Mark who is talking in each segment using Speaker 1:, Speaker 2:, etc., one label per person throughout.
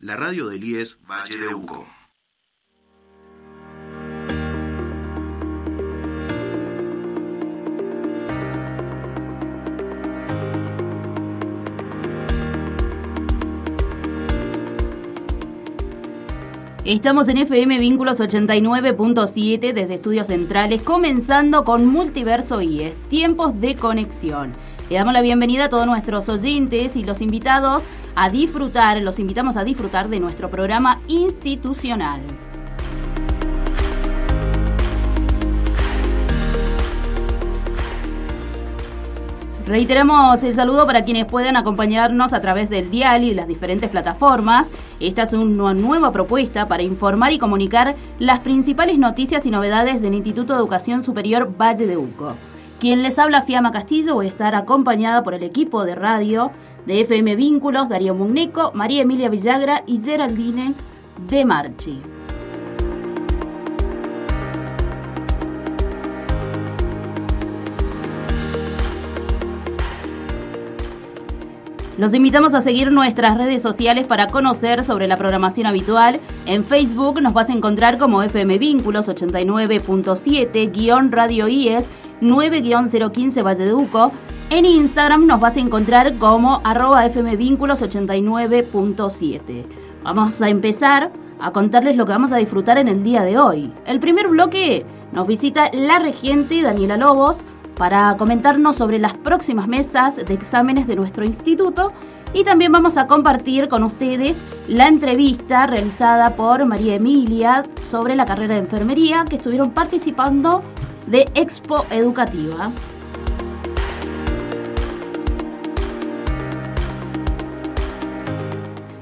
Speaker 1: La radio del IES Valle de Uco.
Speaker 2: Estamos en FM Vínculos 89.7 desde Estudios Centrales, comenzando con Multiverso IES, tiempos de conexión. Le damos la bienvenida a todos nuestros oyentes y los invitados a disfrutar, los invitamos a disfrutar de nuestro programa institucional. Reiteramos el saludo para quienes puedan acompañarnos a través del dial y de las diferentes plataformas. Esta es una nueva propuesta para informar y comunicar las principales noticias y novedades del Instituto de Educación Superior Valle de Uco. Quien les habla, Fiamma Castillo, voy a estar acompañada por el equipo de radio de FM Vínculos, Darío Mugneco, María Emilia Villagra y Geraldine de Marchi. Los invitamos a seguir nuestras redes sociales para conocer sobre la programación habitual. En Facebook nos vas a encontrar como FM Vínculos 89.7, Radio IES 9-015 Valle de Uco. En Instagram nos vas a encontrar como arroba FM Vínculos 89.7. Vamos a empezar a contarles lo que vamos a disfrutar en el día de hoy. El primer bloque nos visita la regente Daniela Lobos, para comentarnos sobre las próximas mesas de exámenes de nuestro instituto y también vamos a compartir con ustedes la entrevista realizada por María Emilia sobre la carrera de enfermería que estuvieron participando de Expo Educativa.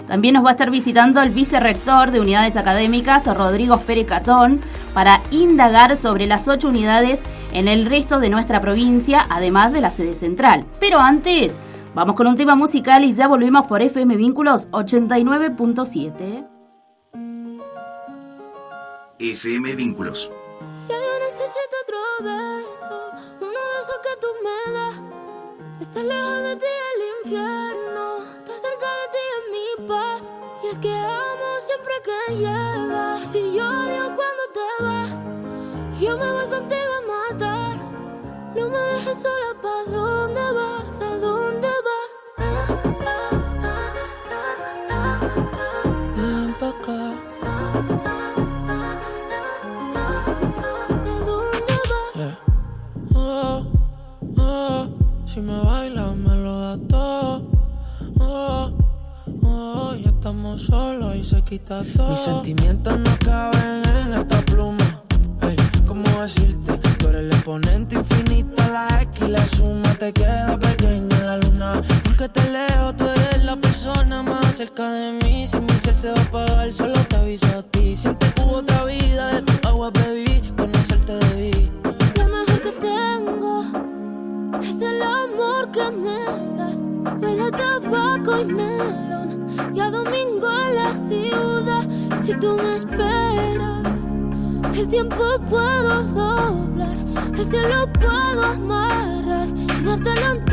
Speaker 2: También nos va a estar visitando el vicerrector de unidades académicas, Rodrigo Pérez Catón, para indagar sobre las ocho unidades en el resto de nuestra provincia, además de la sede central. Pero antes, vamos con un tema musical y ya volvemos por FM Vínculos 89.7.
Speaker 1: FM Vínculos.
Speaker 3: Ya yo necesito otro beso, uno de esos que tú me das. Estar lejos de ti el infierno, estar cerca de ti es mi paz. Y es que amo siempre que llegas. Si yo odio cuando te vas, yo me voy contigo a matar. No me dejes sola, ¿pa' dónde vas? ¿A dónde vas?
Speaker 4: Ven pa' acá.
Speaker 3: ¿A dónde vas?
Speaker 4: Yeah. Oh, oh, si me bailas me lo das todo. Oh, oh, ya estamos solos y se quita todo. Mis sentimientos no caben en esta pluma. ¿Cómo decirte? Tú eres el exponente infinito, la X y la suma te queda pequeña en la luna. Porque te leo, tú eres la persona más cerca de mí. Si mi ser se va a apagar, solo te aviso a ti. Siente que hubo otra vida, de tu agua bebí, conocerte debí.
Speaker 3: Lo mejor que tengo es el amor que me das. Huele tabaco y melón. Y a domingo en la ciudad. Si tú me esperas, el tiempo puedo doblar. El cielo puedo amarrar y dártelo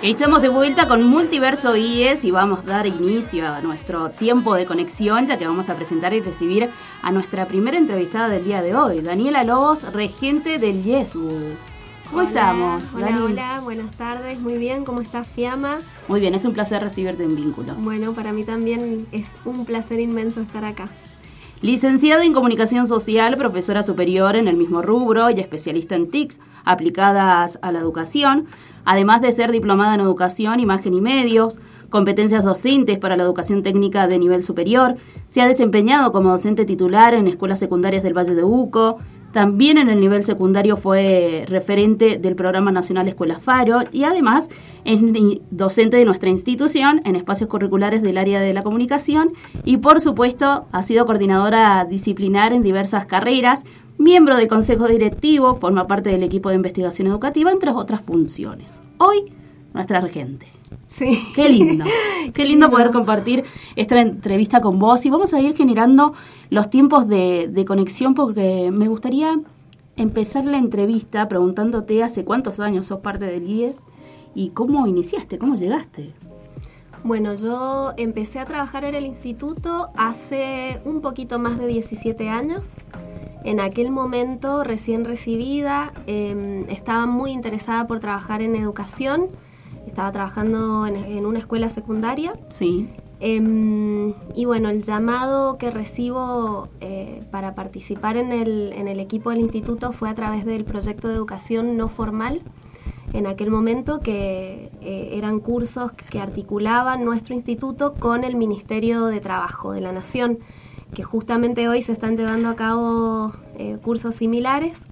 Speaker 2: Estamos de vuelta con Multiverso IES y vamos a dar inicio a nuestro tiempo de conexión, ya que vamos a presentar y recibir a nuestra primera entrevistada del día de hoy, Daniela Lobos, regente del YESU. ¿Cómo estamos?
Speaker 5: Hola, hola, buenas tardes, muy bien, ¿cómo estás, Fiamma?
Speaker 2: Muy bien, es un placer recibirte en Vínculos.
Speaker 5: Bueno, para mí también es un placer inmenso estar acá.
Speaker 2: Licenciada en Comunicación Social, profesora superior en el mismo rubro y especialista en TICs aplicadas a la educación, además de ser diplomada en Educación, Imagen y Medios, competencias docentes para la educación técnica de nivel superior, se ha desempeñado como docente titular en escuelas secundarias del Valle de Uco, también en el nivel secundario fue referente del Programa Nacional Escuela Faro y además es docente de nuestra institución en espacios curriculares del área de la comunicación y por supuesto ha sido coordinadora disciplinar en diversas carreras, miembro del Consejo Directivo, forma parte del equipo de investigación educativa, entre otras funciones. Hoy, nuestra regente.
Speaker 5: Sí.
Speaker 2: Qué lindo. Qué lindo poder compartir esta entrevista con vos y vamos a ir generando los tiempos de, de conexión porque me gustaría empezar la entrevista preguntándote hace cuántos años sos parte del IES y cómo iniciaste, cómo llegaste.
Speaker 5: Bueno, yo empecé a trabajar en el instituto hace un poquito más de 17 años. En aquel momento, recién recibida, em, estaba muy interesada por trabajar en educación. Estaba trabajando en, una escuela secundaria.
Speaker 2: Sí.
Speaker 5: Em, y bueno, el llamado que recibo eh, para participar en el, en el equipo del instituto fue a través del proyecto de educación no formal en aquel momento, que eh, eran cursos que articulaban nuestro instituto con el Ministerio de Trabajo de la Nación, que justamente hoy se están llevando a cabo eh, cursos similares.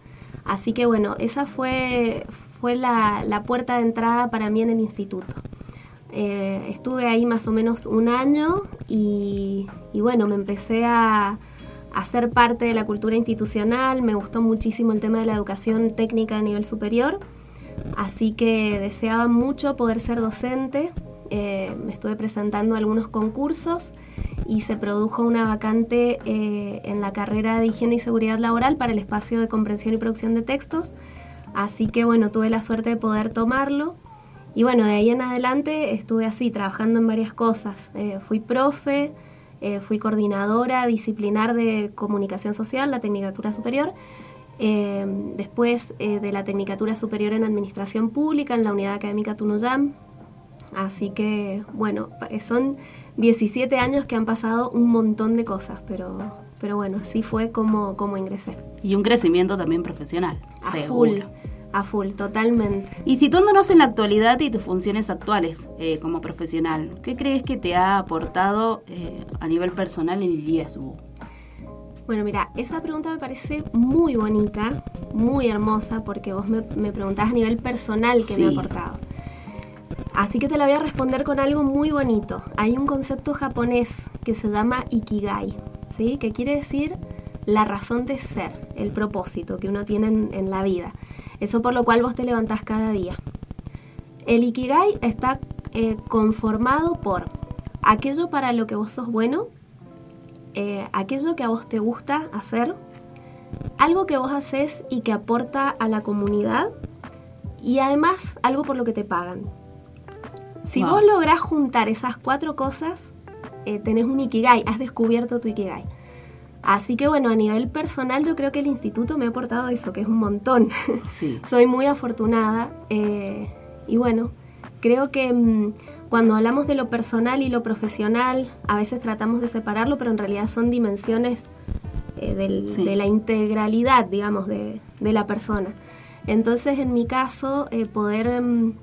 Speaker 5: Así que bueno, esa fue, fue la, puerta de entrada para mí en el instituto. Eh, estuve ahí más o menos un año y, bueno, me empecé a, a ser parte de la cultura institucional, me gustó muchísimo el tema de la educación técnica a nivel superior Así que deseaba mucho poder ser docente. Eh, me estuve presentando algunos concursos y se produjo una vacante eh, en la carrera de higiene y seguridad laboral para el espacio de comprensión y producción de textos. Así que bueno, tuve la suerte de poder tomarlo. Y bueno, de ahí en adelante estuve así, trabajando en varias cosas. Eh, fui profe, fui coordinadora disciplinar de comunicación social, la Tecnicatura Superior, Em, después eh, de la Tecnicatura Superior en Administración Pública en la Unidad Académica Tunuyam. Así que, bueno, son 17 años que han pasado un montón de cosas, pero, pero bueno, así fue como, como ingresé.
Speaker 2: Y un crecimiento también profesional.
Speaker 5: A full, A full, totalmente.
Speaker 2: Y situándonos en la actualidad y tus funciones actuales eh, como profesional, ¿qué crees que te ha aportado eh, a nivel personal el IESBU?
Speaker 5: Bueno, mira, esa pregunta me parece muy bonita, muy hermosa, porque vos me, me preguntás a nivel personal qué me ha aportado. Así que te la voy a responder con algo muy bonito. Hay un concepto japonés que se llama Ikigai, ¿sí? que quiere decir la razón de ser, el propósito que uno tiene en la vida. Eso por lo cual vos te levantás cada día. El Ikigai está eh, conformado por aquello para lo que vos sos bueno, eh, aquello que a vos te gusta hacer, algo que vos haces y que aporta a la comunidad y además algo por lo que te pagan. Si vos lográs juntar esas cuatro cosas, eh, tenés un Ikigai, has descubierto tu Ikigai. Así que bueno, a nivel personal yo creo que el instituto me ha aportado eso, que es un montón. Soy muy afortunada eh, y bueno, creo que mm, cuando hablamos de lo personal y lo profesional, a veces tratamos de separarlo, pero en realidad son dimensiones eh, de la integralidad, digamos, de, la persona. Entonces, en mi caso, eh, poder mm,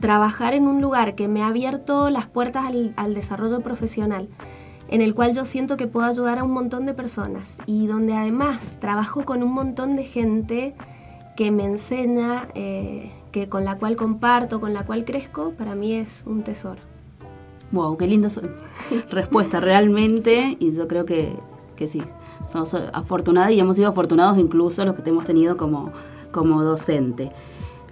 Speaker 5: trabajar en un lugar que me ha abierto las puertas al desarrollo profesional, en el cual yo siento que puedo ayudar a un montón de personas y donde además trabajo con un montón de gente que me enseña, eh, que con la cual comparto, con la cual crezco, para mí es un tesoro.
Speaker 2: Wow, qué linda respuesta realmente y yo creo que, que sí, somos afortunadas y hemos sido afortunados incluso los que te hemos tenido como, como docente.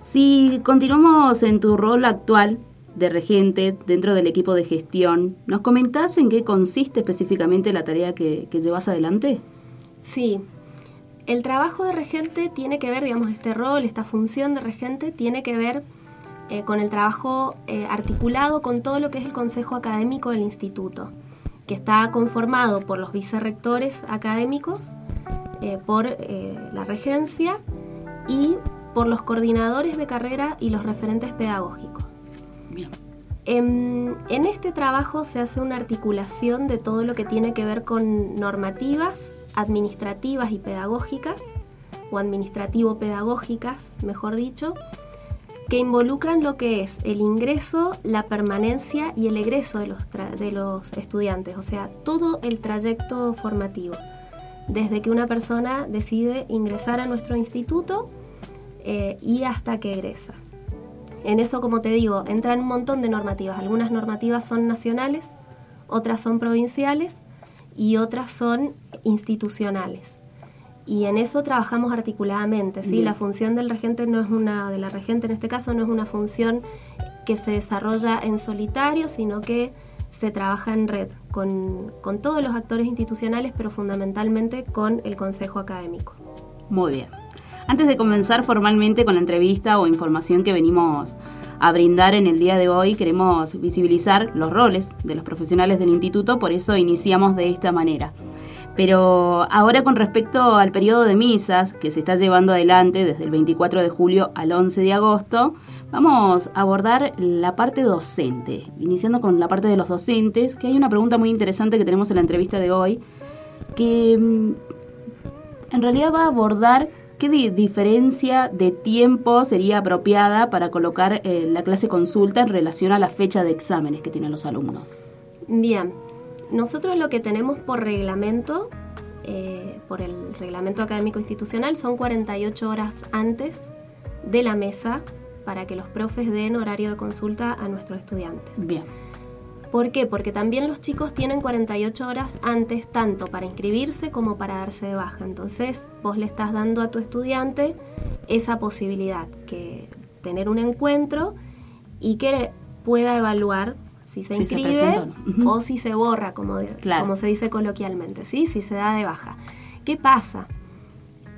Speaker 2: Si continuamos en tu rol actual, de regente dentro del equipo de gestión. ¿Nos comentás en qué consiste específicamente la tarea que, llevas adelante?
Speaker 5: Sí, el trabajo de regente tiene que ver, digamos, este rol, esta función de regente tiene que ver eh, con el trabajo eh, articulado con todo lo que es el consejo académico del instituto, que está conformado por los vicerrectores académicos, eh, por la regencia y por los coordinadores de carrera y los referentes pedagógicos. En, este trabajo se hace una articulación de todo lo que tiene que ver con normativas administrativas y pedagógicas, o administrativo-pedagógicas, mejor dicho, que involucran lo que es el ingreso, la permanencia y el egreso de los, de los estudiantes, o sea, todo el trayecto formativo, desde que una persona decide ingresar a nuestro instituto eh, y hasta que egresa. En eso, como te digo, entran un montón de normativas. Algunas normativas son nacionales, otras son provinciales y otras son institucionales. Y en eso trabajamos articuladamente, ¿sí? La función del regente no es una, de la regente en este caso, no es una función que se desarrolla en solitario, sino que se trabaja en red con, con todos los actores institucionales, pero fundamentalmente con el Consejo Académico.
Speaker 2: Muy bien. Antes de comenzar formalmente con la entrevista o información que venimos a brindar en el día de hoy, queremos visibilizar los roles de los profesionales del instituto, por eso iniciamos de esta manera. Pero ahora con respecto al periodo de misas que se está llevando adelante desde el 24 de julio al 11 de agosto, vamos a abordar la parte docente, iniciando con la parte de los docentes, que hay una pregunta muy interesante que tenemos en la entrevista de hoy, que mm, en realidad va a abordar ¿Qué diferencia de tiempo sería apropiada para colocar eh, la clase consulta en relación a la fecha de exámenes que tienen los alumnos?
Speaker 5: Bien, nosotros lo que tenemos por reglamento, eh, por el reglamento académico institucional, son 48 horas antes de la mesa para que los profes den horario de consulta a nuestros estudiantes.
Speaker 2: Bien.
Speaker 5: ¿Por qué? Porque también los chicos tienen 48 horas antes tanto para inscribirse como para darse de baja. Entonces vos le estás dando a tu estudiante esa posibilidad, que tener un encuentro y que pueda evaluar si se inscribe o si se borra, como, como se dice coloquialmente, ¿sí? si se da de baja. ¿Qué pasa?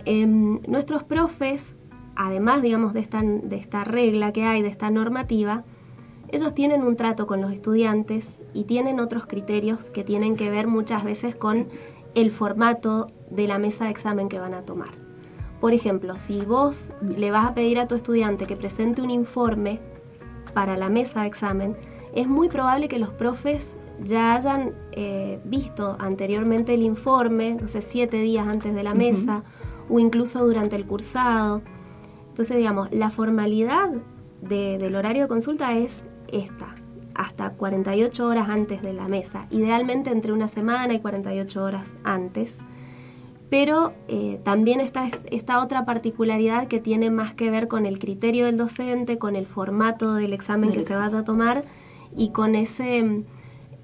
Speaker 5: Em, nuestros profes, además digamos de esta, de esta regla que hay, de esta normativa, ellos tienen un trato con los estudiantes y tienen otros criterios que tienen que ver muchas veces con el formato de la mesa de examen que van a tomar. Por ejemplo, si vos le vas a pedir a tu estudiante que presente un informe para la mesa de examen, es muy probable que los profes ya hayan eh, visto anteriormente el informe, no sé, siete días antes de la mesa, o incluso durante el cursado. Entonces, digamos, la formalidad del horario de consulta es esta, hasta 48 horas antes de la mesa, idealmente entre una semana y 48 horas antes. Pero eh, también está esta otra particularidad que tiene más que ver con el criterio del docente, con el formato del examen que se vaya a tomar y con ese,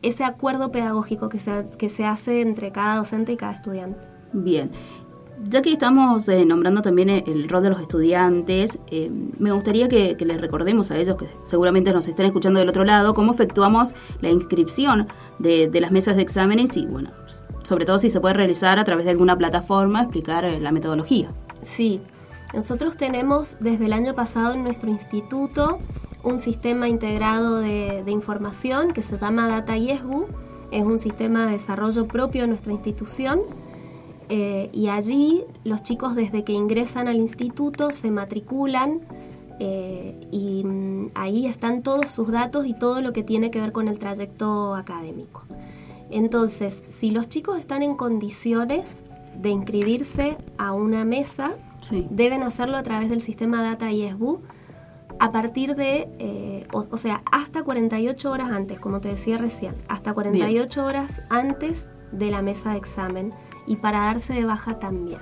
Speaker 5: ese acuerdo pedagógico que se, que se hace entre cada docente y cada estudiante.
Speaker 2: Bien, ya que estamos eh, nombrando también el rol de los estudiantes, eh, me gustaría que, les recordemos a ellos, que seguramente nos están escuchando del otro lado, cómo efectuamos la inscripción de, las mesas de exámenes y, bueno, sobre todo si se puede realizar a través de alguna plataforma, explicar eh, la metodología.
Speaker 5: Sí, nosotros tenemos desde el año pasado en nuestro instituto un sistema integrado de, de información que se llama Data YesBu, es un sistema de desarrollo propio de nuestra institución eh, y allí los chicos desde que ingresan al instituto se matriculan eh, y mm, ahí están todos sus datos y todo lo que tiene que ver con el trayecto académico. Entonces, si los chicos están en condiciones de inscribirse a una mesa, deben hacerlo a través del sistema Data ISBU a partir de, eh, o, sea, hasta 48 horas antes, como te decía recién, hasta 48 horas antes de la mesa de examen y para darse de baja también.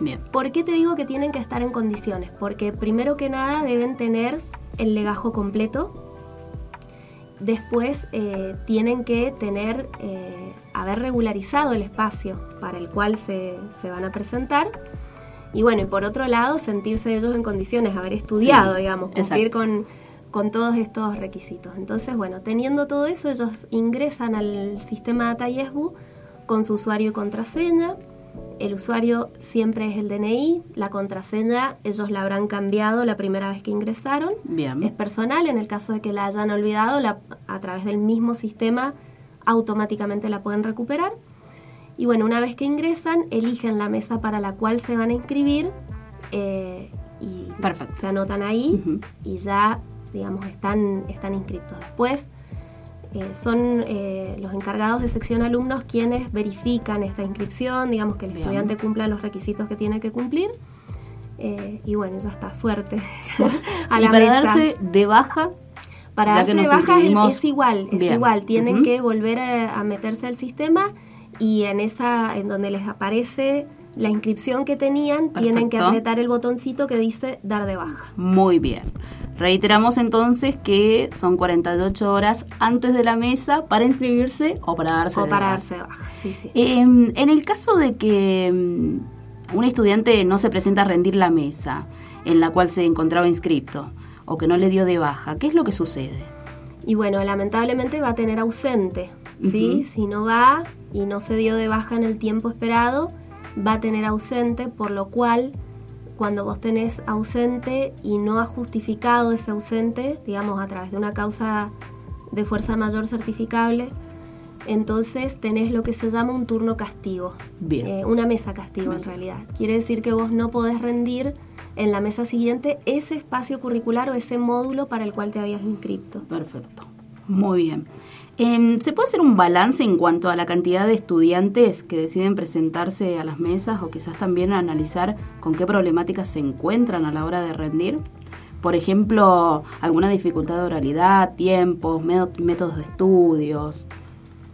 Speaker 5: Bien. ¿Por qué te digo que tienen que estar en condiciones? Porque primero que nada deben tener el legajo completo. Después eh, tienen que tener, eh, haber regularizado el espacio para el cual se, van a presentar. Y bueno, y por otro lado, sentirse ellos en condiciones, haber estudiado, digamos, cumplir con, con todos estos requisitos. Entonces, bueno, teniendo todo eso, ellos ingresan al sistema Data YesBu con su usuario y contraseña. El usuario siempre es el DNI, la contraseña ellos la habrán cambiado la primera vez que ingresaron.
Speaker 2: Bien.
Speaker 5: Es personal, en el caso de que la hayan olvidado, la, a través del mismo sistema automáticamente la pueden recuperar. Y bueno, una vez que ingresan, eligen la mesa para la cual se van a inscribir eh, y se anotan ahí y ya, digamos, están, están inscritos. Después eh, son eh, los encargados de sección alumnos quienes verifican esta inscripción, digamos que el estudiante cumpla los requisitos que tiene que cumplir. Eh, y bueno, ya está, suerte.
Speaker 2: a la para darse de baja.
Speaker 5: Para darse de baja es, igual, es igual. Tienen que volver a, meterse al sistema y en esa, en donde les aparece la inscripción que tenían, tienen que apretar el botoncito que dice dar de baja.
Speaker 2: Muy bien. Reiteramos entonces que son 48 horas antes de la mesa para inscribirse o para darse
Speaker 5: o para darse baja. Sí, sí.
Speaker 2: Em, en el caso de que mm, un estudiante no se presenta a rendir la mesa en la cual se encontraba inscrito o que no le dio de baja, ¿qué es lo que sucede?
Speaker 5: Y bueno, lamentablemente va a tener ausente, ¿sí? Si no va y no se dio de baja en el tiempo esperado, va a tener ausente, por lo cual cuando vos tenés ausente y no has justificado ese ausente, digamos, a través de una causa de fuerza mayor certificable, entonces tenés lo que se llama un turno castigo, eh, una mesa castigo en realidad. Quiere decir que vos no podés rendir en la mesa siguiente ese espacio curricular o ese módulo para el cual te habías inscrito.
Speaker 2: Perfecto, muy bien. Em, ¿Se puede hacer un balance en cuanto a la cantidad de estudiantes que deciden presentarse a las mesas o quizás también analizar con qué problemáticas se encuentran a la hora de rendir? Por ejemplo, alguna dificultad de oralidad, tiempos, métodos de estudios.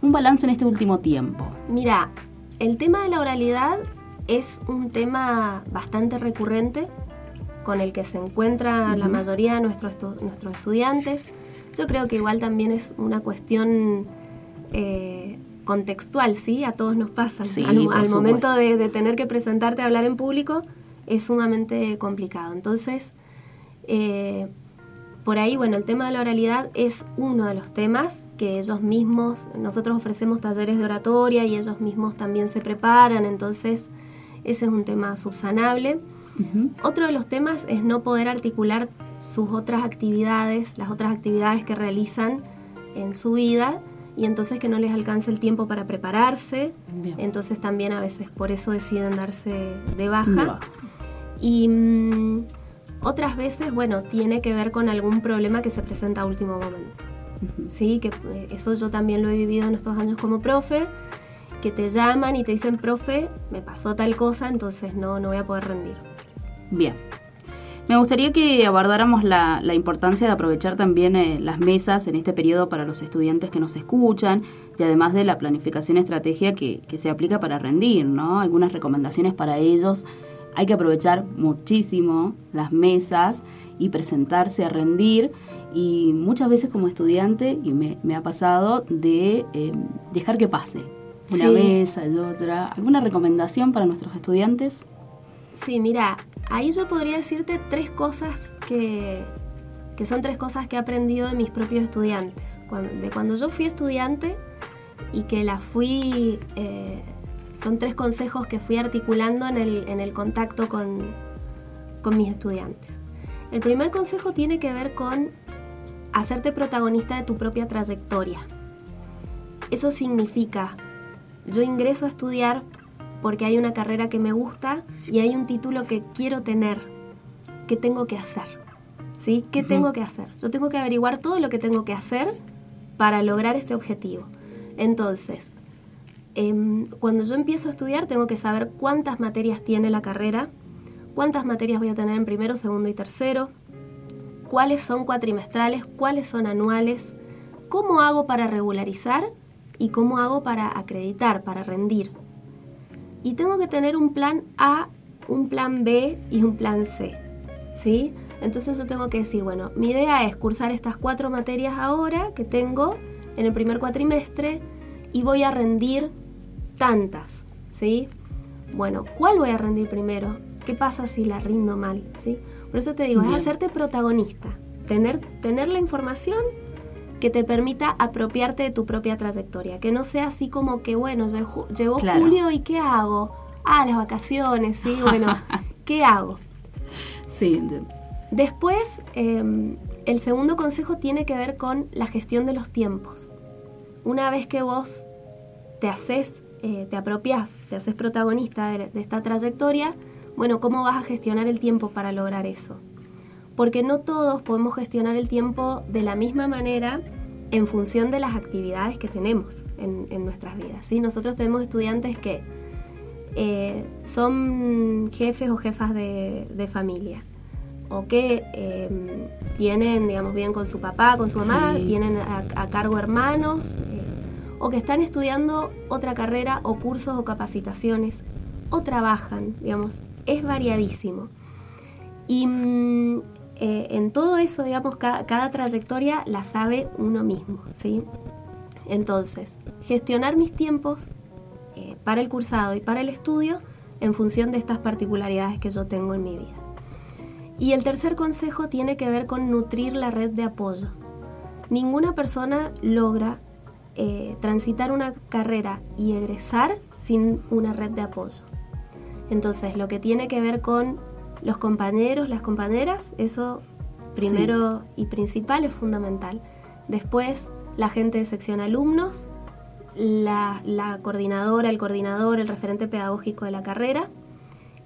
Speaker 2: Un balance en este último tiempo.
Speaker 5: Mira, el tema de la oralidad es un tema bastante recurrente con el que se encuentra la mayoría de nuestros, nuestros estudiantes yo creo que igual también es una cuestión eh, contextual, ¿sí? A todos nos pasa. al, momento de, tener que presentarte a hablar en público es sumamente complicado. Entonces, eh, por ahí, bueno, el tema de la oralidad es uno de los temas que ellos mismos, nosotros ofrecemos talleres de oratoria y ellos mismos también se preparan, entonces ese es un tema subsanable. Otro de los temas es no poder articular sus otras actividades, las otras actividades que realizan en su vida y entonces que no les alcance el tiempo para prepararse. Entonces también a veces por eso deciden darse de baja. Y mm, otras veces, bueno, tiene que ver con algún problema que se presenta a último momento. Sí, que eh, eso yo también lo he vivido en estos años como profe, que te llaman y te dicen, profe, me pasó tal cosa, entonces no, no voy a poder rendir.
Speaker 2: Bien. Me gustaría que abordáramos la, importancia de aprovechar también eh, las mesas en este periodo para los estudiantes que nos escuchan y además de la planificación estrategia que, que se aplica para rendir, ¿no? Algunas recomendaciones para ellos. Hay que aprovechar muchísimo las mesas y presentarse a rendir y muchas veces como estudiante, y me, ha pasado, de eh, dejar que pase una mesa y otra. ¿Alguna recomendación para nuestros estudiantes?
Speaker 5: Sí, mira, ahí yo podría decirte tres cosas que, que son tres cosas que he aprendido de mis propios estudiantes. de cuando yo fui estudiante y que la fui, eh, son tres consejos que fui articulando en el, en el contacto con, con mis estudiantes. El primer consejo tiene que ver con hacerte protagonista de tu propia trayectoria. Eso significa, yo ingreso a estudiar porque hay una carrera que me gusta y hay un título que quiero tener. ¿Qué tengo que hacer? ¿Sí? ¿Qué tengo que hacer? Yo tengo que averiguar todo lo que tengo que hacer para lograr este objetivo. Entonces, em, cuando yo empiezo a estudiar tengo que saber cuántas materias tiene la carrera, cuántas materias voy a tener en primero, segundo y tercero, cuáles son cuatrimestrales, cuáles son anuales, cómo hago para regularizar y cómo hago para acreditar, para rendir. Y tengo que tener un plan A, un plan B y un plan C. ¿Sí? Entonces yo tengo que decir, bueno, mi idea es cursar estas cuatro materias ahora que tengo en el primer cuatrimestre y voy a rendir tantas, ¿sí? Bueno, ¿cuál voy a rendir primero? ¿Qué pasa si la rindo mal? ¿sí? Por eso te digo, es hacerte protagonista, tener, tener la información que te permita apropiarte de tu propia trayectoria, que no sea así como que, bueno, llegó, julio y ¿qué hago? Ah, las vacaciones, sí, bueno, ¿qué hago?
Speaker 2: Sí.
Speaker 5: Después, em, el segundo consejo tiene que ver con la gestión de los tiempos. Una vez que vos te haces, eh, te apropias, te haces protagonista de esta trayectoria, bueno, ¿cómo vas a gestionar el tiempo para lograr eso? Porque no todos podemos gestionar el tiempo de la misma manera en función de las actividades que tenemos en, nuestras vidas. ¿sí? Nosotros tenemos estudiantes que eh, son jefes o jefas de, familia o que em, tienen, digamos, bien con su papá, con su mamá, tienen a, cargo hermanos, eh, o que están estudiando otra carrera o cursos o capacitaciones, o trabajan, digamos es variadísimo. Y mm, eh, en todo eso, digamos, cada, trayectoria la sabe uno mismo, ¿sí? Entonces, gestionar mis tiempos eh, para el cursado y para el estudio en función de estas particularidades que yo tengo en mi vida. Y el tercer consejo tiene que ver con nutrir la red de apoyo. Ninguna persona logra eh, transitar una carrera y egresar sin una red de apoyo. Entonces, lo que tiene que ver con los compañeros, las compañeras, eso primero y principal es fundamental. Después, la gente de sección alumnos, la, coordinadora, el coordinador, el referente pedagógico de la carrera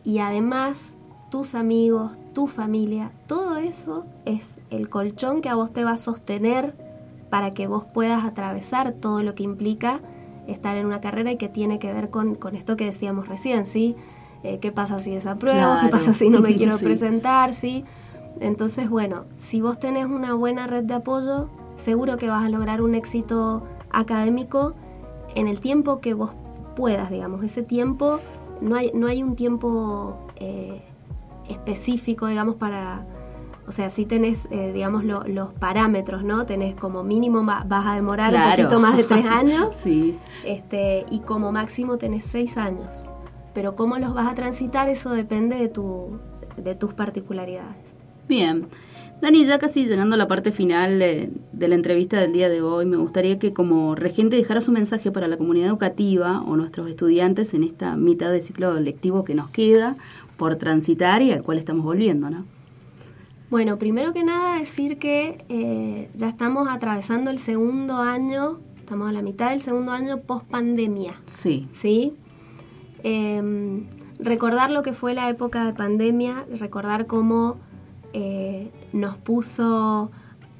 Speaker 5: y además tus amigos, tu familia, todo eso es el colchón que a vos te va a sostener para que vos puedas atravesar todo lo que implica estar en una carrera y que tiene que ver con, con esto que decíamos recién, ¿sí? Eh, qué pasa si desapruebo, qué pasa si no me quiero presentar, ¿sí? Entonces, bueno, si vos tenés una buena red de apoyo, seguro que vas a lograr un éxito académico en el tiempo que vos puedas, digamos. Ese tiempo, no hay, no hay un tiempo eh, específico, digamos, para... O sea, si tenés, eh, digamos, los parámetros, ¿no? Tenés como mínimo vas a demorar un poquito más de tres años.
Speaker 2: sí.
Speaker 5: Este, y como máximo tenés seis años pero cómo los vas a transitar eso depende de, tu, de tus particularidades.
Speaker 2: Bien. Dani, ya casi llegando a la parte final de, la entrevista del día de hoy, me gustaría que como regente dejara su mensaje para la comunidad educativa o nuestros estudiantes en esta mitad de ciclo lectivo que nos queda por transitar y al cual estamos volviendo, ¿no?
Speaker 5: Bueno, primero que nada decir que eh, ya estamos atravesando el segundo año, estamos a la mitad del segundo año post pandemia.
Speaker 2: Sí.
Speaker 5: ¿Sí? Em, recordar lo que fue la época de pandemia, recordar cómo eh, nos puso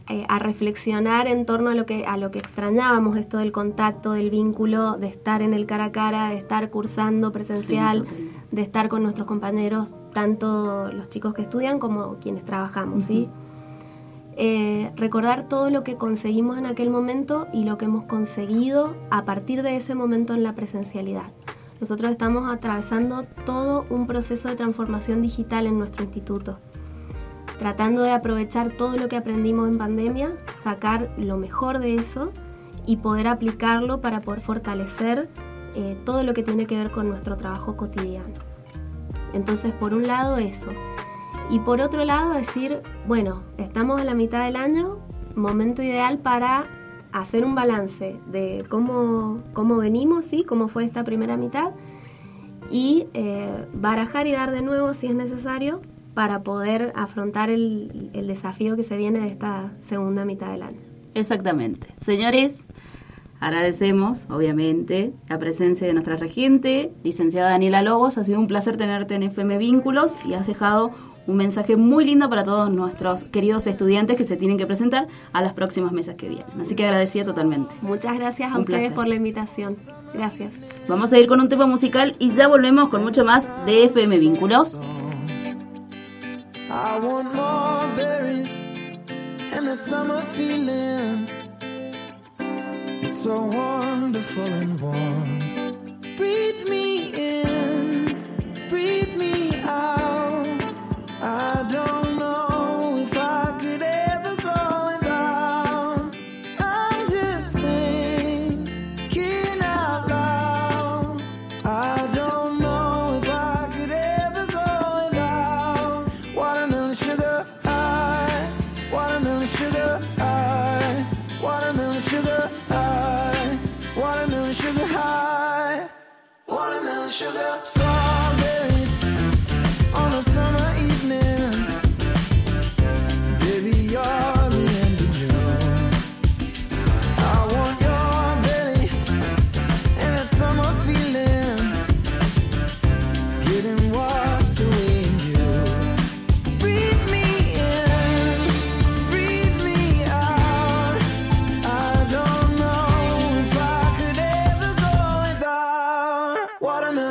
Speaker 5: eh, a reflexionar en torno a lo, que, a lo que extrañábamos, esto del contacto, del vínculo, de estar en el cara a cara, de estar cursando presencial, de estar con nuestros compañeros, tanto los chicos que estudian como quienes trabajamos, ¿sí? Eh, recordar todo lo que conseguimos en aquel momento y lo que hemos conseguido a partir de ese momento en la presencialidad. Nosotros estamos atravesando todo un proceso de transformación digital en nuestro instituto, tratando de aprovechar todo lo que aprendimos en pandemia, sacar lo mejor de eso y poder aplicarlo para poder fortalecer eh, todo lo que tiene que ver con nuestro trabajo cotidiano. Entonces, por un lado eso. Y por otro lado, decir, bueno, estamos a la mitad del año, momento ideal para hacer un balance de cómo, cómo venimos, ¿sí? cómo fue esta primera mitad, y eh, barajar y dar de nuevo si es necesario para poder afrontar el, el desafío que se viene de esta segunda mitad del año.
Speaker 2: Exactamente. Señores, agradecemos, obviamente, la presencia de nuestra regente, licenciada Daniela Lobos. Ha sido un placer tenerte en FM Vínculos y has dejado un mensaje muy lindo para todos nuestros queridos estudiantes que se tienen que presentar a las próximas mesas que vienen. Así que agradecida totalmente.
Speaker 5: Muchas gracias a ustedes por la invitación. Gracias.
Speaker 2: Vamos a ir con un tema musical y ya volvemos con mucho más de FM Vínculos.
Speaker 4: Breathe me in, breathe me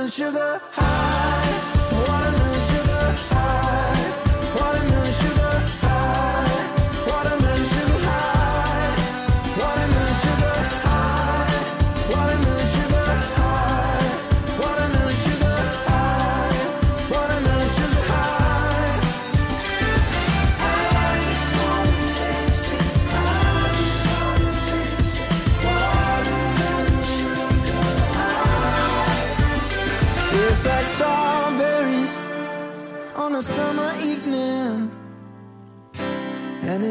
Speaker 4: sugar high.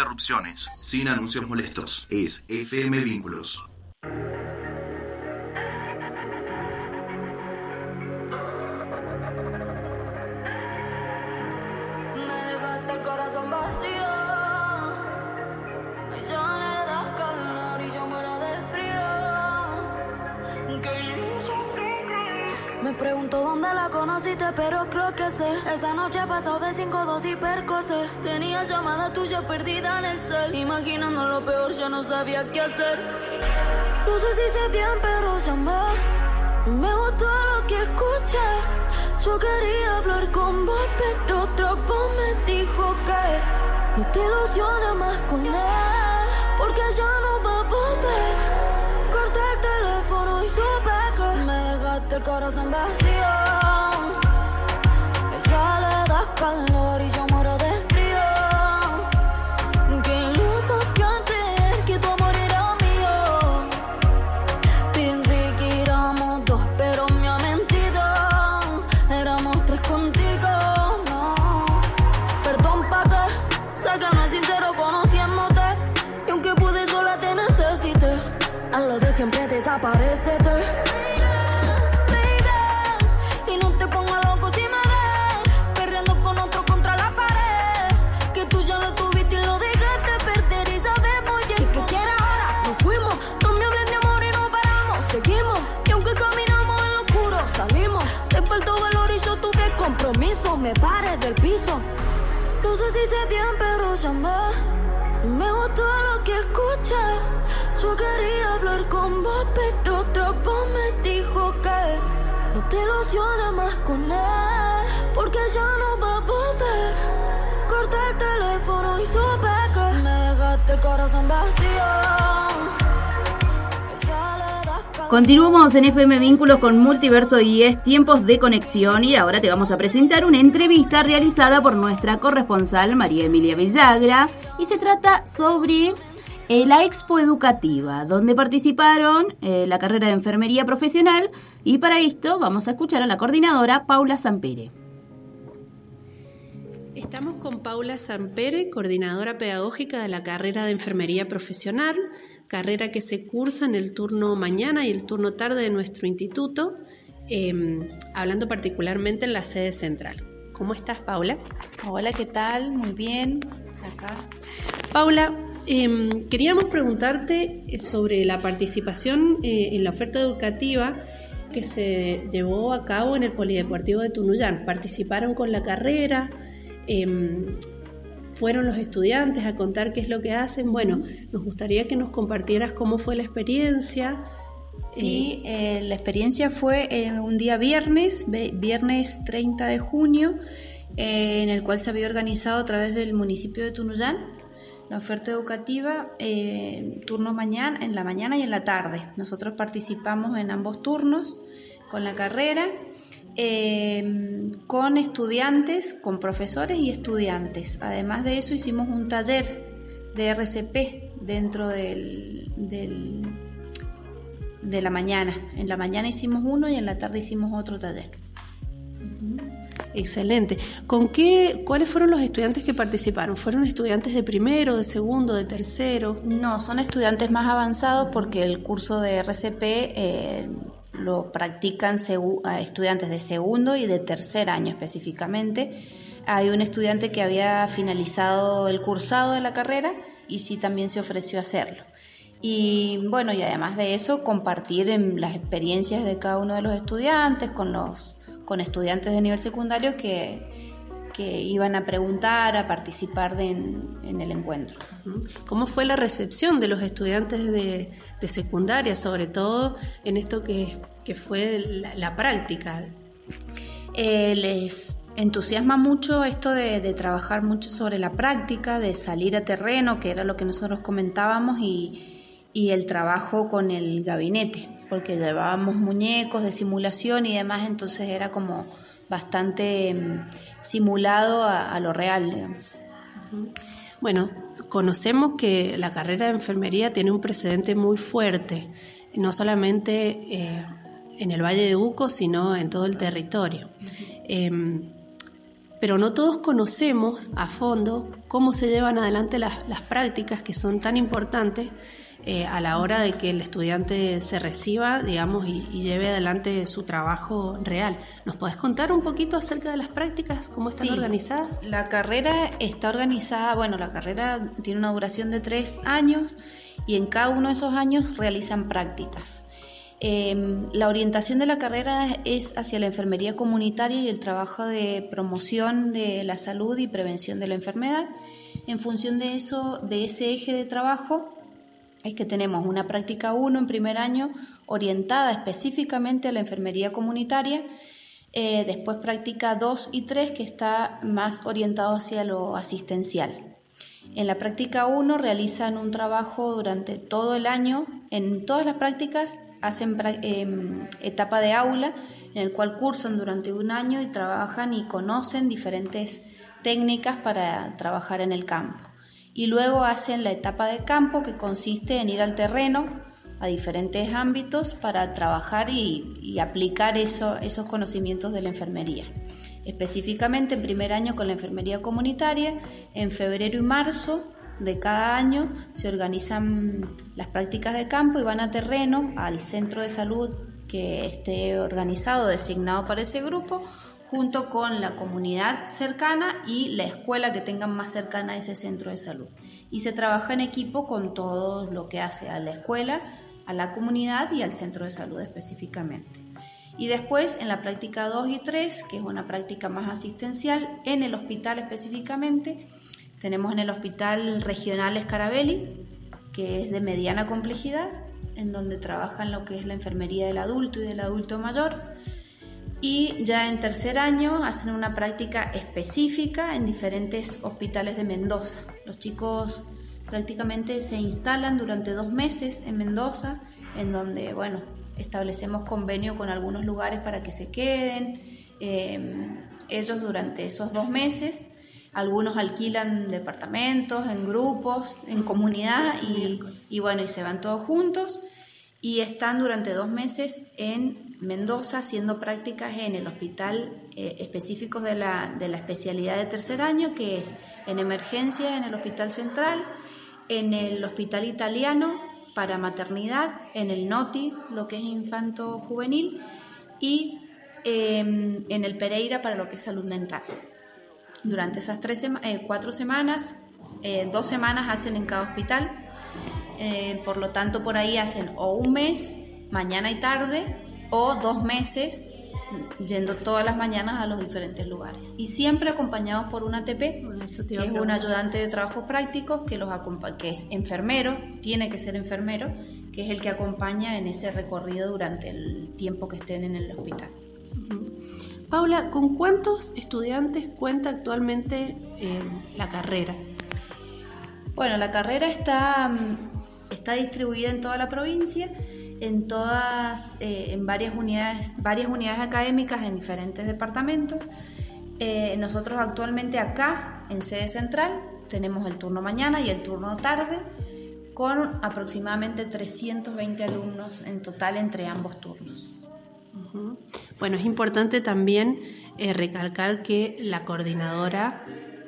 Speaker 1: interrupciones, sin anuncios molestos. Es FM Vínculos.
Speaker 3: Pero creo que sé. Esa noche pasado de 5-2 y percose. Tenía llamada tuya perdida en el cel. Imaginando lo peor, ya no sabía qué hacer. No sé si sé bien, pero llamé. Me gustó lo que escuché. Yo quería hablar con vos, pero otro voz me dijo que no te ilusiona más con él. Porque ya no corazón vacío
Speaker 2: Continuamos en FM Vínculos con Multiverso y es Tiempos de Conexión y ahora te vamos a presentar una entrevista realizada por nuestra corresponsal María Emilia Villagra y se trata sobre eh, la Expo Educativa, donde participaron eh, la carrera de enfermería profesional y para esto vamos a escuchar a la coordinadora Paula Sampere.
Speaker 6: Estamos con Paula Sampere, coordinadora pedagógica de la carrera de enfermería profesional, carrera que se cursa en el turno mañana y el turno tarde de nuestro instituto, eh, hablando particularmente en la sede central. ¿Cómo estás, Paula?
Speaker 7: Hola, ¿qué tal? Muy bien. Acá.
Speaker 6: Paula, eh, queríamos preguntarte eh, sobre la participación eh, en la oferta educativa que se llevó a cabo en el Polideportivo de Tunuyán. ¿Participaron con la carrera? Eh, ¿Fueron los estudiantes a contar qué es lo que hacen? Bueno, nos gustaría que nos compartieras cómo fue la experiencia.
Speaker 7: Sí, eh, la experiencia fue eh, un día viernes, viernes 30 de junio, eh, en el cual se había organizado a través del municipio de Tunuyán la oferta educativa, eh, turno mañana, en la mañana y en la tarde. Nosotros participamos en ambos turnos con la carrera, eh, con estudiantes, con profesores y estudiantes. Además de eso hicimos un taller de RCP dentro del de la mañana. En la mañana hicimos uno y en la tarde hicimos otro taller.
Speaker 6: Excelente. ¿Con qué, cuáles fueron los estudiantes que participaron? ¿Fueron estudiantes de primero, de segundo, de tercero?
Speaker 7: No, son estudiantes más avanzados porque el curso de RCP eh, lo practican a estudiantes de segundo y de tercer año específicamente. Hay un estudiante que había finalizado el cursado de la carrera y sí también se ofreció a hacerlo. Y bueno, y además de eso, compartir en las experiencias de cada uno de los estudiantes con los con estudiantes de nivel secundario que, que iban a preguntar, a participar de- en, en el encuentro.
Speaker 6: ¿Cómo fue la recepción de los estudiantes de, de secundaria, sobre todo en esto que, que fue la, la práctica?
Speaker 7: Eh, les entusiasma mucho esto de, de trabajar mucho sobre la práctica, de salir a terreno, que era lo que nosotros comentábamos, y, y el trabajo con el gabinete, porque llevábamos muñecos de simulación y demás, entonces era como bastante mm, simulado a, lo real, digamos.
Speaker 6: Bueno, conocemos que la carrera de enfermería tiene un precedente muy fuerte, no solamente eh, en el Valle de Uco, sino en todo el territorio. Em, pero no todos conocemos a fondo cómo se llevan adelante las prácticas que son tan importantes eh, a la hora de que el estudiante se reciba, digamos, y, y lleve adelante su trabajo real. ¿Nos podés contar un poquito acerca de las prácticas, cómo están
Speaker 7: Sí.
Speaker 6: organizadas?
Speaker 7: La carrera está organizada, bueno, la carrera tiene una duración de tres años y en cada uno de esos años realizan prácticas. Eh, la orientación de la carrera es hacia la enfermería comunitaria y el trabajo de promoción de la salud y prevención de la enfermedad. En función de eso, de ese eje de trabajo, es que tenemos una práctica 1 en primer año orientada específicamente a la enfermería comunitaria, eh, después práctica 2 y 3 que está más orientado hacia lo asistencial. En la práctica 1 realizan un trabajo durante todo el año, en todas las prácticas hacen em, etapa de aula, en el cual cursan durante un año y trabajan y conocen diferentes técnicas para trabajar en el campo y luego hacen la etapa de campo que consiste en ir al terreno a diferentes ámbitos para trabajar y, aplicar eso- esos conocimientos de la enfermería. Específicamente en primer año con la enfermería comunitaria, en febrero y marzo de cada año se organizan las prácticas de campo y van a terreno al centro de salud que esté organizado, designado para ese grupo, junto con la comunidad cercana y la escuela que tengan más cercana a ese centro de salud. Y se trabaja en equipo con todo lo que hace a la escuela, a la comunidad y al centro de salud específicamente. Y después en la práctica 2 y 3, que es una práctica más asistencial, en el hospital específicamente, tenemos en el Hospital Regional Escarabelli, que es de mediana complejidad, en donde trabajan lo que es la enfermería del adulto y del adulto mayor y ya en tercer año hacen una práctica específica en diferentes hospitales de Mendoza. Los chicos prácticamente se instalan durante dos meses en Mendoza, en donde, bueno, establecemos convenio con algunos lugares para que se queden. Em, ellos durante esos dos meses, algunos alquilan departamentos en grupos, en comunidad y, bueno, y se van todos juntos y están durante dos meses en Mendoza haciendo prácticas en el hospital eh, específicos de la, de la especialidad de tercer año, que es en emergencia en el Hospital Central, en el Hospital Italiano para maternidad, en el NOTI, lo que es infanto juvenil, y em, en el Pereira para lo que es salud mental. Durante esas tres eh, cuatro semanas, eh, dos semanas hacen en cada hospital, por lo tanto por ahí hacen o un mes, mañana y tarde, o dos meses yendo todas las mañanas a los diferentes lugares y siempre acompañados por un ATP, que es un ayudante de trabajos prácticos que los que es enfermero, tiene que ser enfermero, que es el que acompaña en ese recorrido durante el tiempo que estén en el hospital.
Speaker 6: Paula, ¿con cuántos estudiantes cuenta actualmente eh, la carrera?
Speaker 7: Bueno, la carrera está, mm, está distribuida en toda la provincia en todas, eh, en varias unidades, varias unidades académicas en diferentes departamentos. Eh, nosotros actualmente acá, en sede central, tenemos el turno mañana y el turno tarde, con aproximadamente 320 alumnos en total entre ambos turnos.
Speaker 6: Bueno, es importante también eh, recalcar que la coordinadora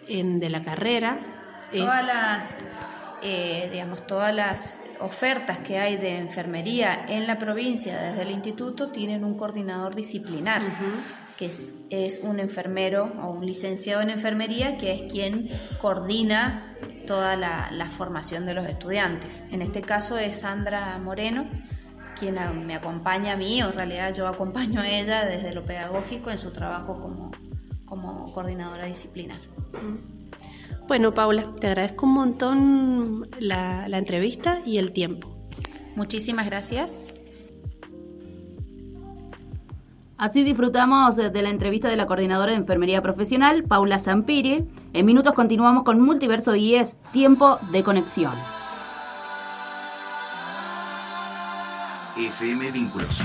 Speaker 6: em, de la carrera
Speaker 7: Todas las, digamos, todas las ofertas que hay de enfermería en la provincia desde el instituto tienen un coordinador disciplinar, que es, un enfermero o un licenciado en enfermería que es quien coordina toda la, formación de los estudiantes. En este caso es Sandra Moreno, quien me acompaña a mí, o en realidad yo acompaño a ella desde lo pedagógico en su trabajo como, como coordinadora disciplinar.
Speaker 6: Bueno, Paula, te agradezco un montón la, entrevista y el tiempo.
Speaker 7: Muchísimas gracias.
Speaker 2: Así disfrutamos de la entrevista de la coordinadora de enfermería profesional, Paula Zampiri. En minutos continuamos con Multiverso IES, Tiempo de Conexión.
Speaker 1: FM Vínculos.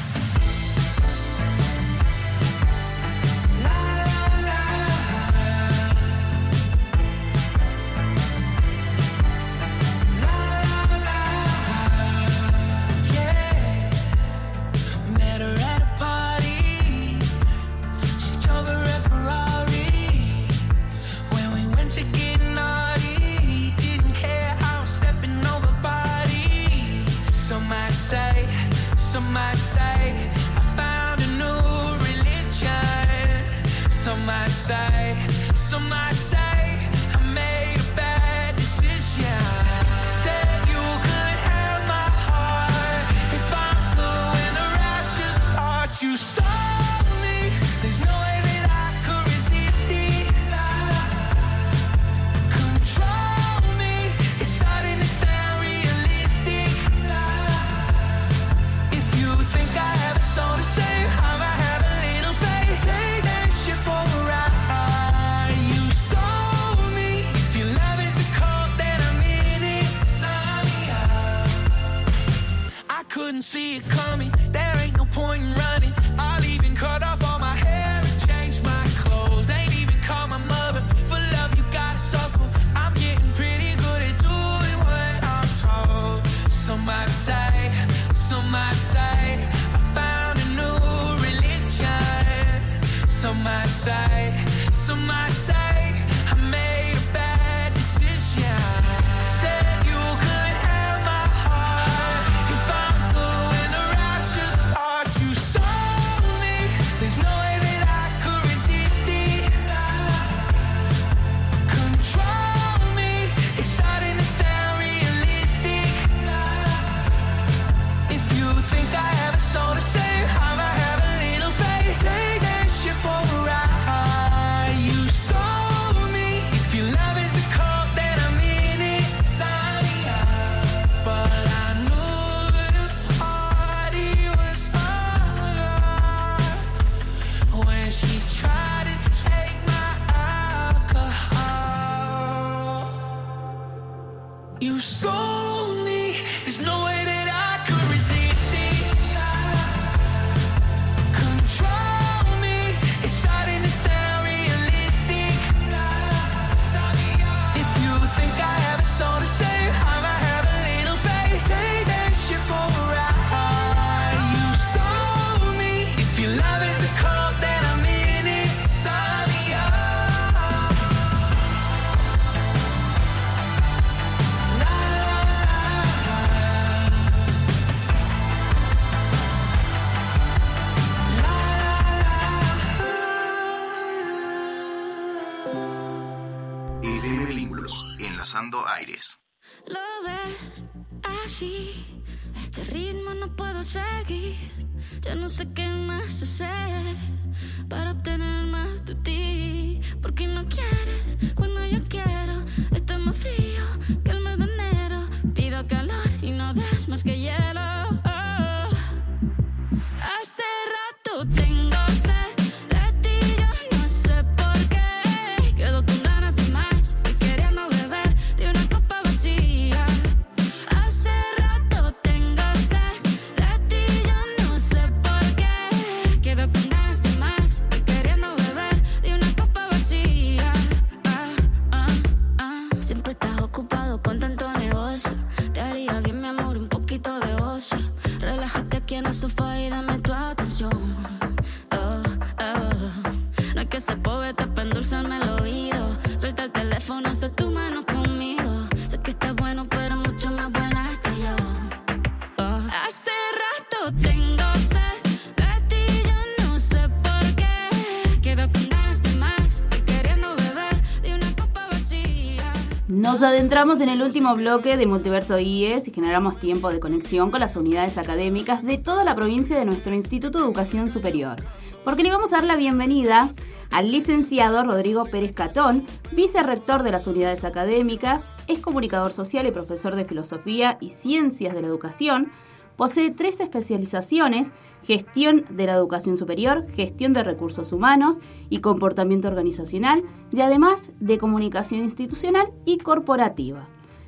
Speaker 2: Nos adentramos en el último bloque de Multiverso IES y generamos tiempo de conexión con las unidades académicas de toda la provincia de nuestro Instituto de Educación Superior. Porque le vamos a dar la bienvenida al licenciado Rodrigo Pérez Catón, vicerrector de las unidades académicas, es comunicador social y profesor de filosofía y ciencias de la educación, posee tres especializaciones, gestión de la educación superior, gestión de recursos humanos y comportamiento organizacional, y además de comunicación institucional y corporativa.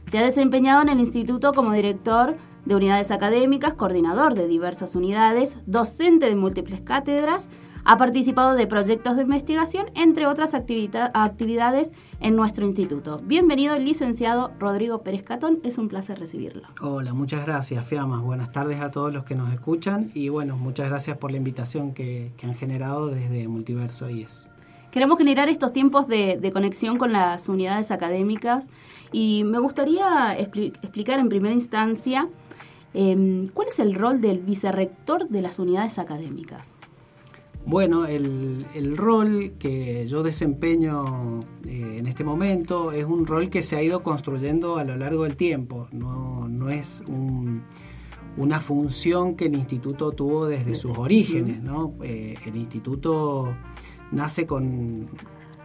Speaker 2: Se ha desempeñado en el instituto como director de unidades académicas, coordinador de diversas unidades, docente de múltiples cátedras, ha participado de proyectos de investigación, entre otras actividades en nuestro instituto. Bienvenido el licenciado Rodrigo Pérez Catón, es un placer recibirlo.
Speaker 8: Hola, muchas gracias, Fiamma. Buenas tardes a todos los que nos escuchan y bueno, muchas gracias por la invitación que, que han generado desde Multiverso IES.
Speaker 2: Queremos generar estos tiempos de, de conexión con las unidades académicas y me gustaría expli- explicar en primera instancia em, cuál es el rol del vicerrector de las unidades académicas.
Speaker 8: Bueno, el, el rol que yo desempeño eh, en este momento es un rol que se ha ido construyendo a lo largo del tiempo. No, no es un- una función que el instituto tuvo desde sus orígenes. ¿no? Eh, el instituto nace con,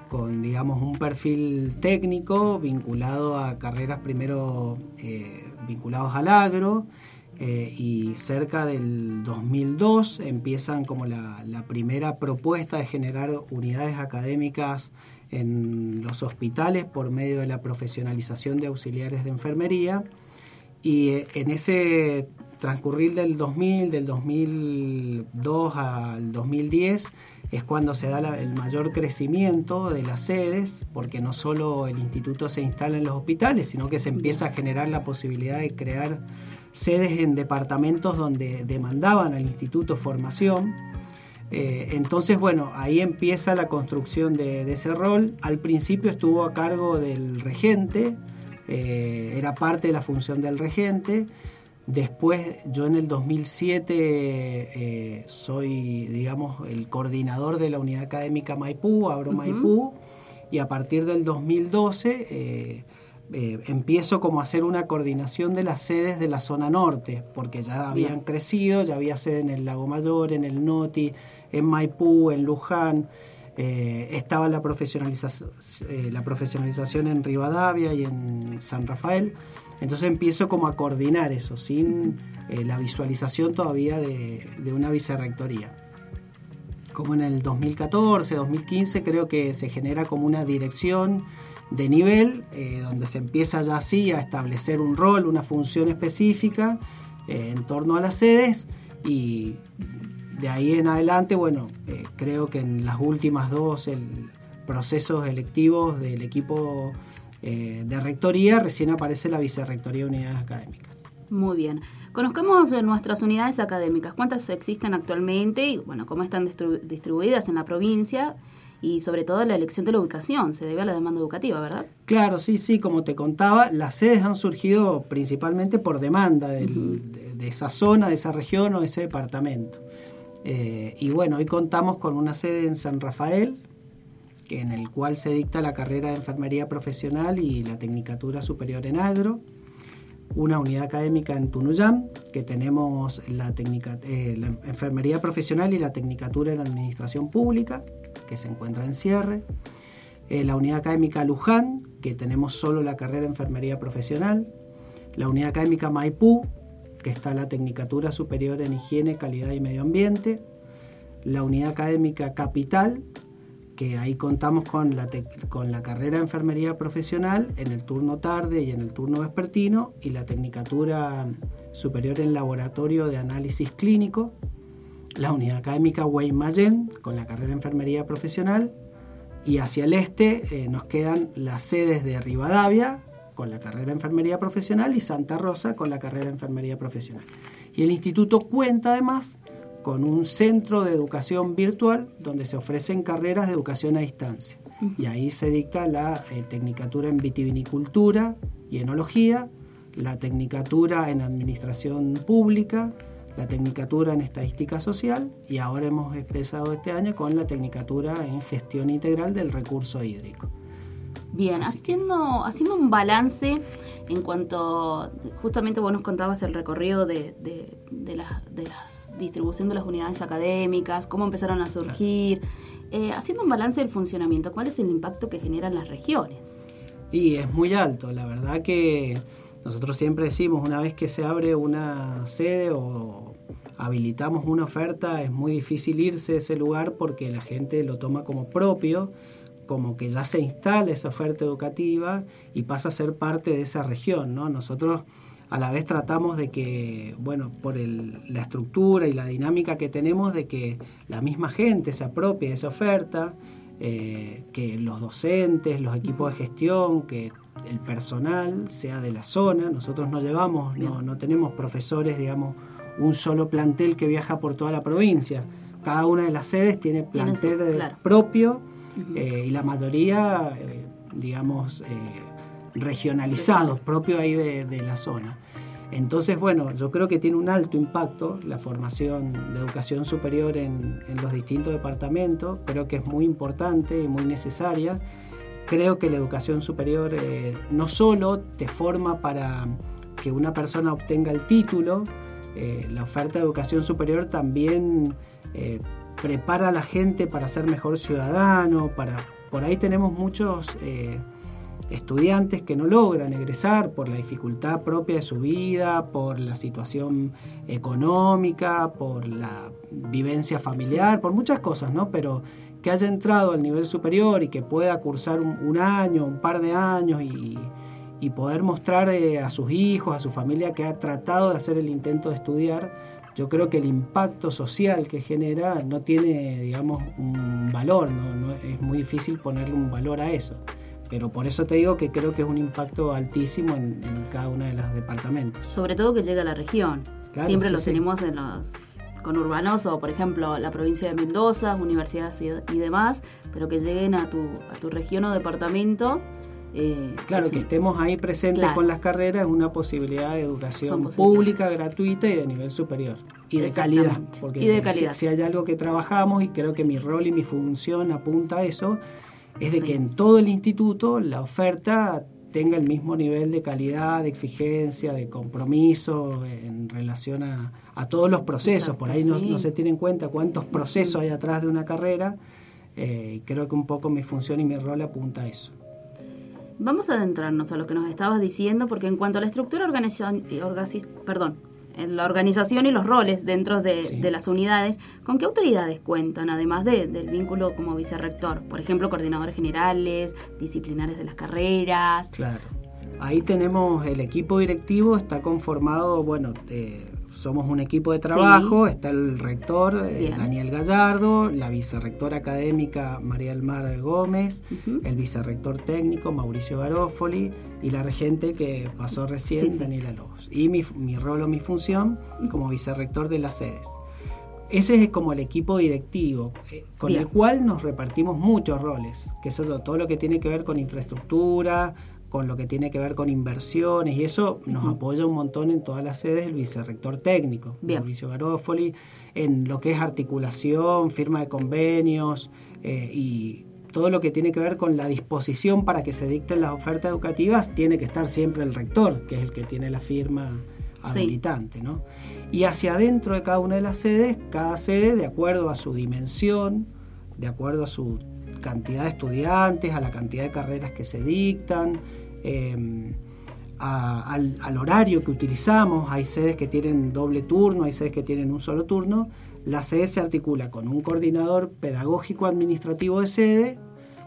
Speaker 8: con, digamos, un perfil técnico vinculado a carreras primero eh, vinculados al agro. Eh, y cerca del 2002 empiezan como la, primera propuesta de generar unidades académicas en los hospitales por medio de la profesionalización de auxiliares de enfermería. Y eh, en ese transcurrir del 2000, del 2002 al 2010, es cuando se da la- el mayor crecimiento de las sedes, porque no solo el instituto se instala en los hospitales, sino que se empieza a generar la posibilidad de crear sedes en departamentos donde demandaban al instituto formación. Eh, entonces, bueno, ahí empieza la construcción de, de ese rol. Al principio estuvo a cargo del regente, eh, era parte de la función del regente. Después, yo en el 2007 eh, soy, digamos, el coordinador de la unidad académica Maipú, abro Maipú, y a partir del 2012 eh, eh, empiezo como a hacer una coordinación de las sedes de la zona norte, porque ya habían crecido, ya había sede en el Lago Mayor, en el Noti, en Maipú, en Luján, eh, estaba la, profesionalización la profesionalización en Rivadavia y en San Rafael. Entonces empiezo como a coordinar eso, sin eh, la visualización todavía de, de una vicerrectoría como en el 2014, 2015, creo que se genera como una dirección de nivel, eh, donde se empieza ya así a establecer un rol, una función específica eh, en torno a las sedes y de ahí en adelante, bueno, eh, creo que en las últimas dos procesos electivos del equipo de rectoría recién aparece la vicerrectoría de unidades académicas.
Speaker 2: Muy bien. Conozcamos nuestras unidades académicas, cuántas existen actualmente y bueno, cómo están distribuidas en la provincia y sobre todo la elección de la ubicación, se debe a la demanda educativa, ¿verdad?
Speaker 8: Claro, sí, sí, como te contaba, las sedes han surgido principalmente por demanda de, esa zona, de esa región o de ese departamento. Eh, y bueno, hoy contamos con una sede en San Rafael, en el cual se dicta la carrera de enfermería profesional y la tecnicatura superior en agro una unidad académica en Tunuyán, que tenemos la, técnica, eh, la enfermería profesional y la tecnicatura en administración pública, que se encuentra en cierre. Eh, la unidad académica Luján, que tenemos solo la carrera de enfermería profesional. La unidad académica Maipú, que está la Tecnicatura Superior en Higiene, Calidad y Medio Ambiente. La unidad académica Capital, que ahí contamos con la, con la carrera de enfermería profesional en el turno tarde y en el turno vespertino y la Tecnicatura Superior en Laboratorio de Análisis Clínico la unidad académica Guaymallén con la carrera de enfermería profesional y hacia el este eh, nos quedan las sedes de Rivadavia con la carrera de enfermería profesional y Santa Rosa con la carrera de enfermería profesional. Y el instituto cuenta además con un centro de educación virtual donde se ofrecen carreras de educación a distancia. Y ahí se dicta la eh, tecnicatura en vitivinicultura y enología, la tecnicatura en administración pública, la tecnicatura en estadística social y ahora hemos empezado este año con la tecnicatura en gestión integral del recurso hídrico.
Speaker 2: Bien, haciendo, haciendo un balance en cuanto, justamente vos nos contabas el recorrido de, de, la, distribución de las unidades académicas, cómo empezaron a surgir, eh, haciendo un balance del funcionamiento, ¿cuál es el impacto que generan las regiones?
Speaker 8: Y es muy alto, la verdad que nosotros siempre decimos, una vez que se abre una sede o habilitamos una oferta, es muy difícil irse de ese lugar porque la gente lo toma como propio, como que ya se instala esa oferta educativa y pasa a ser parte de esa región. ¿no? Nosotros a la vez tratamos de que, bueno, por la estructura y la dinámica que tenemos, de que la misma gente se apropie de esa oferta, eh, que los docentes, los equipos de gestión, que el personal sea de la zona. Nosotros no llevamos, no, no tenemos profesores, digamos, un solo plantel que viaja por toda la provincia. Cada una de las sedes tiene plantel propio eh, y la mayoría, eh, digamos, regionalizados, propio ahí de, la zona. Entonces, bueno, yo creo que tiene un alto impacto la formación de educación superior en, los distintos departamentos. Creo que es muy importante y muy necesaria creo que la educación superior eh, no solo te forma para que una persona obtenga el título, eh, la oferta de educación superior también eh, prepara a la gente para ser mejor ciudadano, para por ahí tenemos muchos estudiantes que no logran egresar por la dificultad propia de su vida, por la situación económica, por la vivencia familiar, por muchas cosas, ¿no? Pero que haya entrado al nivel superior y que pueda cursar un, año, un par de años y, poder mostrar eh, a sus hijos, a su familia que ha tratado de hacer el intento de estudiar, yo creo que el impacto social que genera no tiene, digamos, un valor, ¿no? es muy difícil ponerle un valor a eso. Pero por eso te digo que creo que es un impacto altísimo en, cada uno de los departamentos.
Speaker 2: Sobre todo que llega a la región. Siempre lo tenemos en los urbanos o por ejemplo, la provincia de Mendoza, universidades y, demás, pero que lleguen a tu, a tu región o departamento.
Speaker 8: Eh, claro, que estemos ahí presentes con las carreras es una posibilidad de educación pública, gratuita y de nivel superior. Y de calidad. Porque
Speaker 2: y de calidad.
Speaker 8: Si, hay algo que trabajamos y creo que mi rol y mi función apunta a eso, es de que en todo el instituto la oferta tenga el mismo nivel de calidad, de exigencia, de compromiso en relación a, todos los procesos. Por ahí no, se tiene en cuenta cuántos procesos hay atrás de una carrera. Eh, creo que un poco mi función y mi rol apunta a eso.
Speaker 2: Vamos a adentrarnos a lo que nos estabas diciendo, porque en cuanto a la estructura organización, perdón, la organización y los roles dentro de, las unidades, ¿con qué autoridades cuentan, además del vínculo como vicerrector? Por ejemplo, coordinadores generales, disciplinares de las carreras.
Speaker 8: Claro. Ahí tenemos el equipo directivo, está conformado, bueno, eh, somos un equipo de trabajo, está el rector eh, Daniel Gallardo, la vicerrectora académica María del Mar Gómez, el vicerrector técnico Mauricio Garófoli y la regente que pasó recién, Daniela Lobos. Y mi, mi rol o mi función como vicerrector de las sedes. Ese es como el equipo directivo, eh, con el cual nos repartimos muchos roles, que es todo lo que tiene que ver con infraestructura, con lo que tiene que ver con inversiones y eso nos apoya un montón en todas las sedes el vicerrector técnico, Mauricio Garófoli, en lo que es articulación, firma de convenios eh, y todo lo que tiene que ver con la disposición para que se dicten las ofertas educativas, tiene que estar siempre el rector, que es el que tiene la firma habilitante. ¿no? Y hacia adentro de cada una de las sedes, cada sede, de acuerdo a su dimensión, de acuerdo a su cantidad de estudiantes, a la cantidad de carreras que se dictan, Em, al, horario que utilizamos. Hay sedes que tienen doble turno, hay sedes que tienen un solo turno. La sede se articula con un coordinador pedagógico administrativo de sede,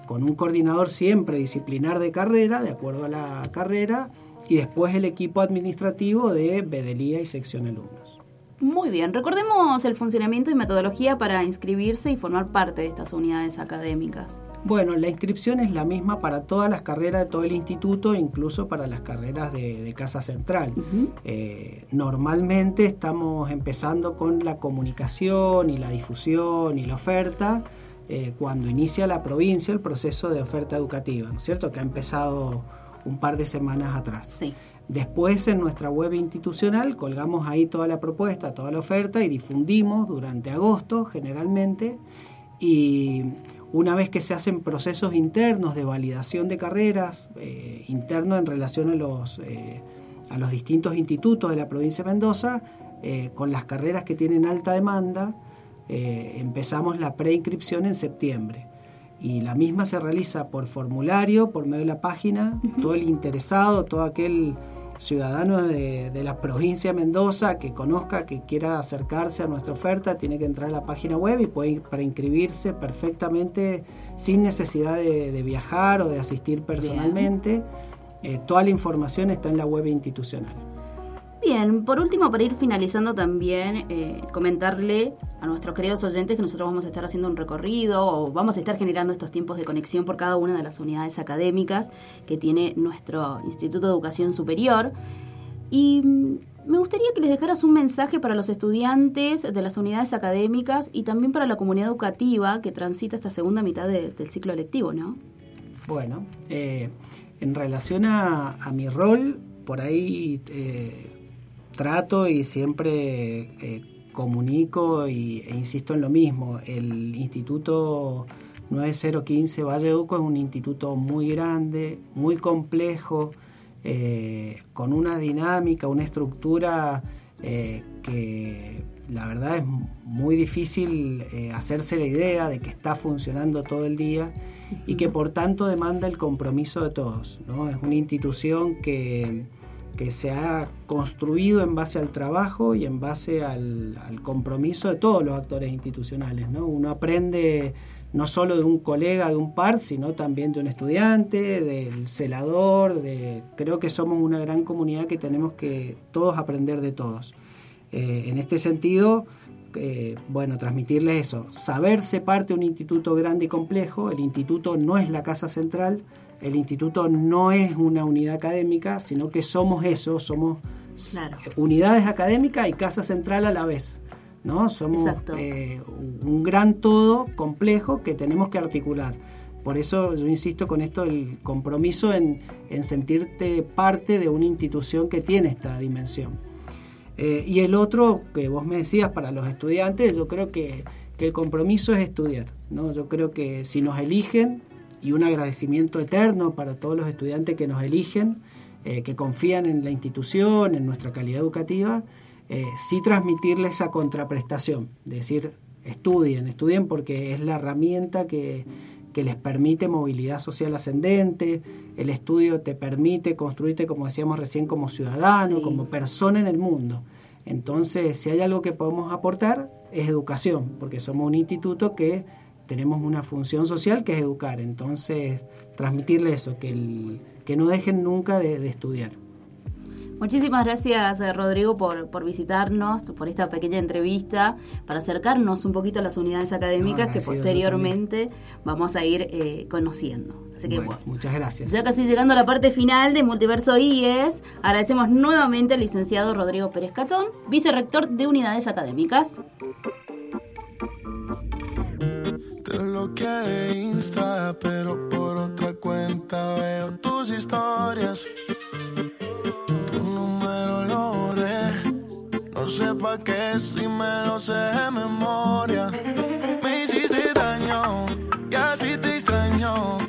Speaker 8: con un coordinador siempre disciplinar de carrera, de acuerdo a la carrera, y después el equipo administrativo de bedelía y sección alumnos.
Speaker 2: Muy bien, recordemos el funcionamiento y metodología para inscribirse y formar parte de estas unidades académicas.
Speaker 8: Bueno, la inscripción es la misma para todas las carreras de todo el instituto, incluso para las carreras de, Casa Central. Eh, normalmente estamos empezando con la comunicación y la difusión y la oferta eh, cuando inicia la provincia el proceso de oferta educativa, ¿no es cierto? Que ha empezado un par de semanas atrás.
Speaker 2: Sí.
Speaker 8: Después en nuestra web institucional colgamos ahí toda la propuesta, toda la oferta y difundimos durante agosto generalmente y una vez que se hacen procesos internos de validación de carreras, eh, internos en relación a los, eh, a los distintos institutos de la provincia de Mendoza, eh, con las carreras que tienen alta demanda, empezamos la preinscripción en septiembre. Y la misma se realiza por formulario, por medio de la página, todo el interesado, todo aquel ciudadano de, la provincia de Mendoza que conozca, que quiera acercarse a nuestra oferta, tiene que entrar a la página web y puede para inscribirse perfectamente sin necesidad de, viajar o de asistir personalmente. Eh, toda la información está en la web institucional.
Speaker 2: Bien, por último, para ir finalizando también, eh, comentarle a nuestros queridos oyentes que nosotros vamos a estar haciendo un recorrido o vamos a estar generando estos tiempos de conexión por cada una de las unidades académicas que tiene nuestro Instituto de Educación Superior. Y mm, me gustaría que les dejaras un mensaje para los estudiantes de las unidades académicas y también para la comunidad educativa que transita esta segunda mitad del ciclo lectivo, ¿no?
Speaker 8: Bueno, eh, en relación a, mi rol, por ahí eh, trato y siempre eh, comunico e insisto en lo mismo. El Instituto 9015 Valle Uco es un instituto muy grande, muy complejo, eh, con una dinámica, una estructura eh, que la verdad es muy difícil hacerse la idea de que está funcionando todo el día y que por tanto demanda el compromiso de todos. ¿no? Es una institución que que se ha construido en base al trabajo y en base al, compromiso de todos los actores institucionales. ¿no? Uno aprende no solo de un colega, de un par, sino también de un estudiante, del celador, creo que somos una gran comunidad que tenemos que todos aprender de todos. Eh, en este sentido, eh, bueno, transmitirles eso, saberse parte de un instituto grande y complejo, el instituto no es la casa central, el instituto no es una unidad académica, sino que somos eso, somos unidades académicas y casa central a la vez. ¿no? Somos eh, un gran todo complejo que tenemos que articular. Por eso yo insisto con esto, el compromiso en, sentirte parte de una institución que tiene esta dimensión. Eh, y el otro que vos me decías para los estudiantes, yo creo que, que el compromiso es estudiar. ¿no? Yo creo que si nos eligen, y un agradecimiento eterno para todos los estudiantes que nos eligen, eh, que confían en la institución, en nuestra calidad educativa, eh, sí transmitirles esa contraprestación, decir, estudien, estudien porque es la herramienta que, les permite movilidad social ascendente, el estudio te permite construirte, como decíamos recién, como ciudadano, como persona en el mundo. Entonces, si hay algo que podemos aportar, es educación, porque somos un instituto que tenemos una función social que es educar. Entonces, transmitirle eso, que, que no dejen nunca de estudiar.
Speaker 2: Muchísimas gracias, eh, Rodrigo, por, por visitarnos, por esta pequeña entrevista, para acercarnos un poquito a las unidades académicas que posteriormente vamos a ir eh, conociendo.
Speaker 8: Así que, bueno, muchas gracias.
Speaker 2: Ya casi llegando a la parte final de Multiverso IES, agradecemos nuevamente al licenciado Rodrigo Pérez Catón, vicerrector de unidades académicas.
Speaker 9: Bloqueé Insta, pero por otra cuenta veo tus historias no sé pa' qué si me lo sé de memoria. Me hiciste daño y así te extraño.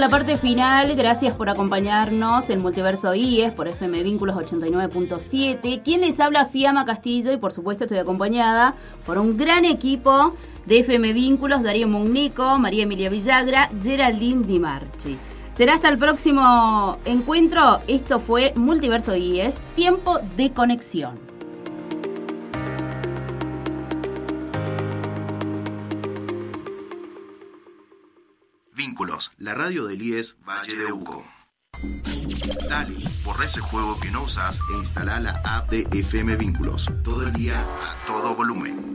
Speaker 2: La parte final. Gracias por acompañarnos en Multiverso IES por FM Vínculos 89.7. Quien les habla, Fiamma Castillo, y por supuesto estoy acompañada por un gran equipo de FM Vínculos: Darío Mugnico, María Emilia Villagra, Geraldine Di Marchi. Será hasta el próximo encuentro. Esto fue Multiverso IES, tiempo de conexión.
Speaker 1: Radio del IES Valle de Uco. Dale, borra ese juego que no usas e instala la app de FM Vínculos. Todo el día a todo volumen.